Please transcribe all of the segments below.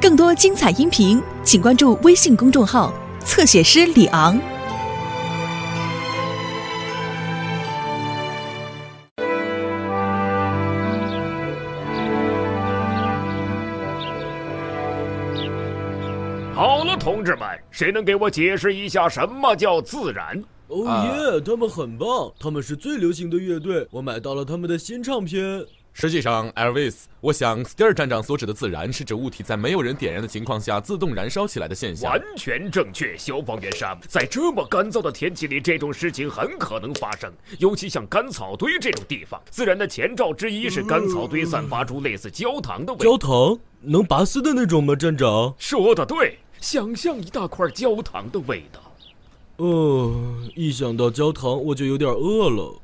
更多精彩音频，请关注微信公众号“侧写师李昂”。好了，同志们，谁能给我解释一下什么叫自然？哦耶，他们很棒，他们是最流行的乐队。我买到了他们的新唱片。实际上，Elvis，我想 s t e r 站长所指的自燃是指物体在没有人点燃的情况下自动燃烧起来的现象。完全正确，消防员 Sam。在这么干燥的天气里，这种事情很可能发生，尤其像干草堆这种地方。自燃的前兆之一是干草堆散发出类似焦糖的味。焦糖？能拔丝的那种吗，站长？说的对，想象一大块焦糖的味道。呃，一想到焦糖，我就有点饿了。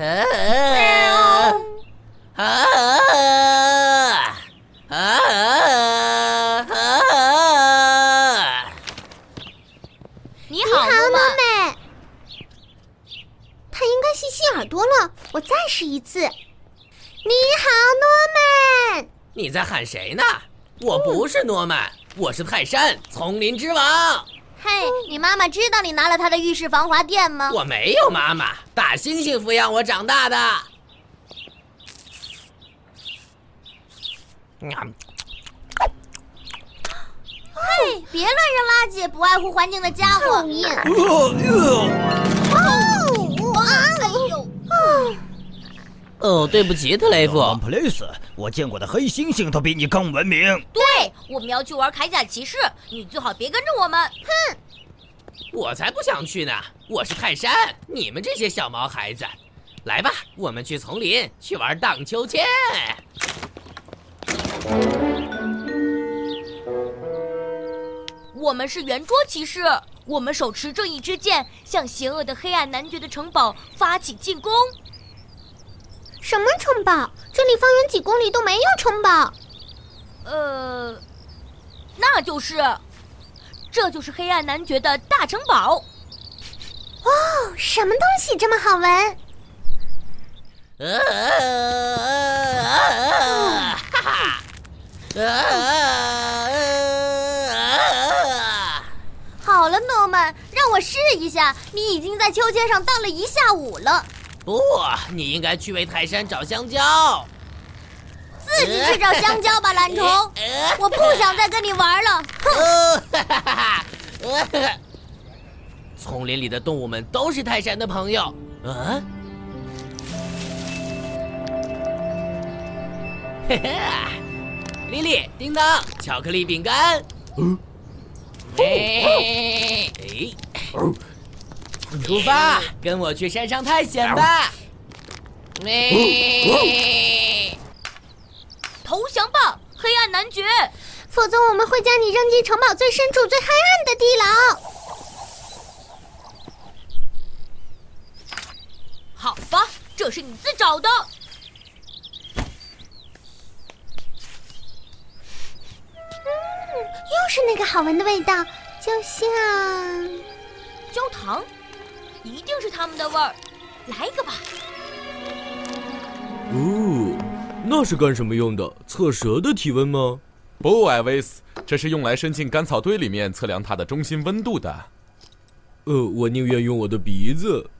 啊啊啊啊！你好，诺美。他应该吸吸耳朵了。我再试一次。你好，诺曼。你在喊谁呢？我不是诺曼，我是泰山，丛林之王。嘿，你妈妈知道你拿了她的浴室防滑垫吗？我没有妈妈，大猩猩抚养我长大的。嘿，别乱扔垃圾，不爱护环境的家伙！哦，对不起，特雷弗。普雷斯，我见过的黑猩猩都比你更文明。对，我们要去玩铠甲骑士，你最好别跟着我们。哼，我才不想去呢！我是泰山，你们这些小毛孩子，来吧，我们去丛林去玩荡秋千。我们是圆桌骑士，我们手持正义之剑，向邪恶的黑暗男爵的城堡发起进攻。什么城堡？这里方圆几公里都没有城堡。呃，那就是，这就是黑暗男爵的大城堡。哦，什么东西这么好闻？呃，哈哈，好了，诺曼，让我试一下。你已经在秋千上荡了一下午了。不，你应该去为泰山找香蕉。自己去找香蕉吧，懒虫！我不想再跟你玩了。哼！丛林里的动物们都是泰山的朋友。嗯。嘿嘿，莉莉，叮当，巧克力饼干。嗯。哎哎。出发，跟我去山上探险吧！投降吧，黑暗男爵！否则我们会将你扔进城堡最深处、最黑暗的地牢。好吧，这是你自找的。嗯，又是那个好闻的味道，就像焦糖。一定是他们的味儿，来一个吧。哦，那是干什么用的？测蛇的体温吗？不，艾维斯，这是用来伸进干草堆里面测量它的中心温度的。呃，我宁愿用我的鼻子。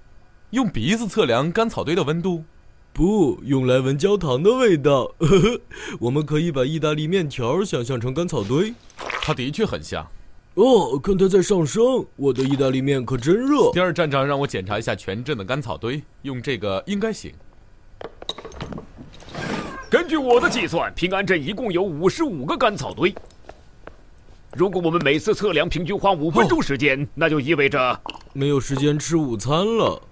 用鼻子测量干草堆的温度？不，用来闻焦糖的味道。呵呵，我们可以把意大利面条想象成干草堆。它的确很像。哦，看它在上升！我的意大利面可真热。第二站长让我检查一下全镇的干草堆，用这个应该行。根据我的计算，平安镇一共有五十五个干草堆。如果我们每次测量平均花五分钟时间，那就意味着没有时间吃午餐了。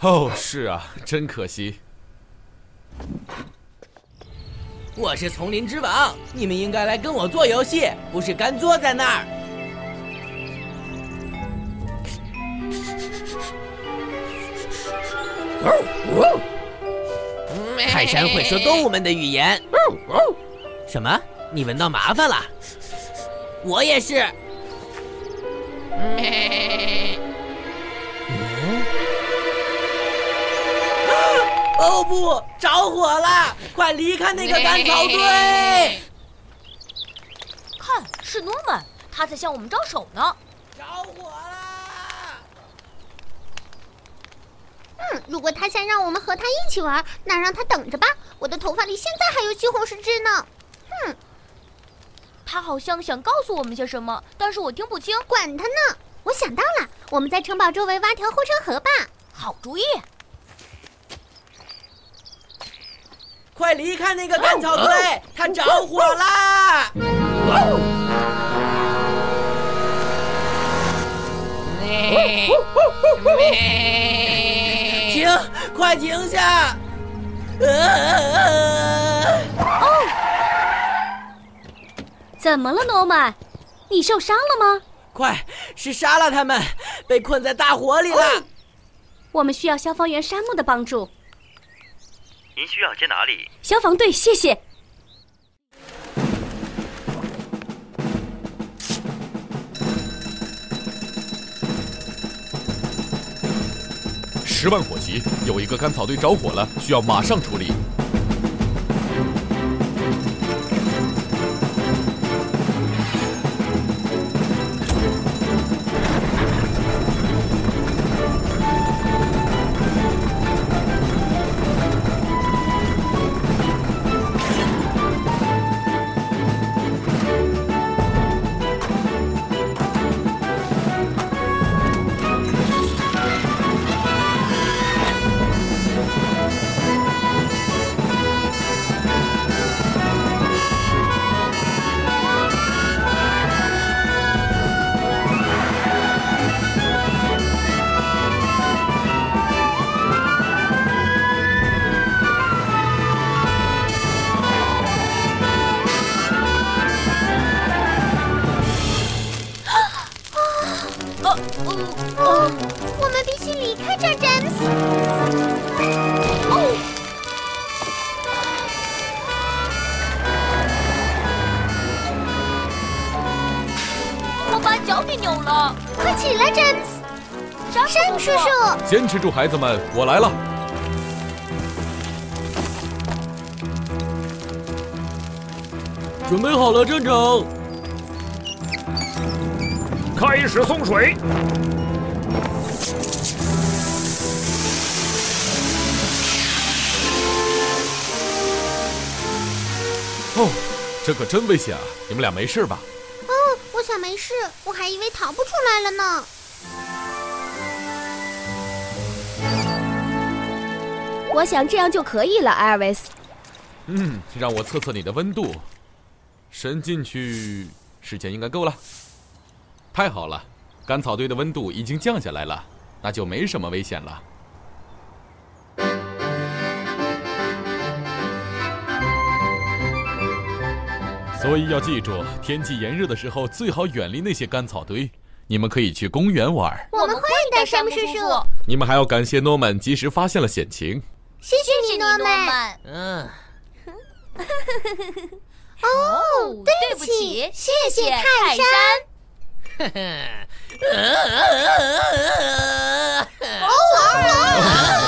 哦，是啊，真可惜。我是丛林之王，你们应该来跟我做游戏，不是干坐在那儿。泰山会说动物们的语言。什么？你闻到麻烦了？我也是。哦不，着火了！快离开那个干草堆！看，是诺曼，他在向我们招手呢。着火啦！嗯，如果他想让我们和他一起玩，那让他等着吧。我的头发里现在还有西红柿汁呢。哼，他好像想告诉我们些什么，但是我听不清。管他呢！我想到了，我们在城堡周围挖条护城河吧。好主意！快离开那个干草堆，它着火啦！停！快停下！怎么了，诺曼？你受伤了吗？快，是莎拉他们被困在大火里了。我们需要消防员山姆的帮助。您需要接哪里？消防队，谢谢。十万火急，有一个干草堆着火了，需要马上处理。哦，我们必须离开这儿，詹姆斯。我把脚给扭了。快起来，詹姆斯！山姆叔叔，坚持住，孩子们，我来了。准备好了，站长。开始送水。哦，这可真危险啊！你们俩没事吧？哦，我想没事，我还以为逃不出来了呢。我想这样就可以了，艾尔维斯。嗯，让我测测你的温度。伸进去，时间应该够了。太好了，干草堆的温度已经降下来了，那就没什么危险了。所以要记住，天气炎热的时候最好远离那些干草堆。你们可以去公园玩。我们会的，山姆叔叔。你们还要感谢诺曼及时发现了险情。谢谢你，诺曼。嗯。哦，对不起，谢谢泰山。哦。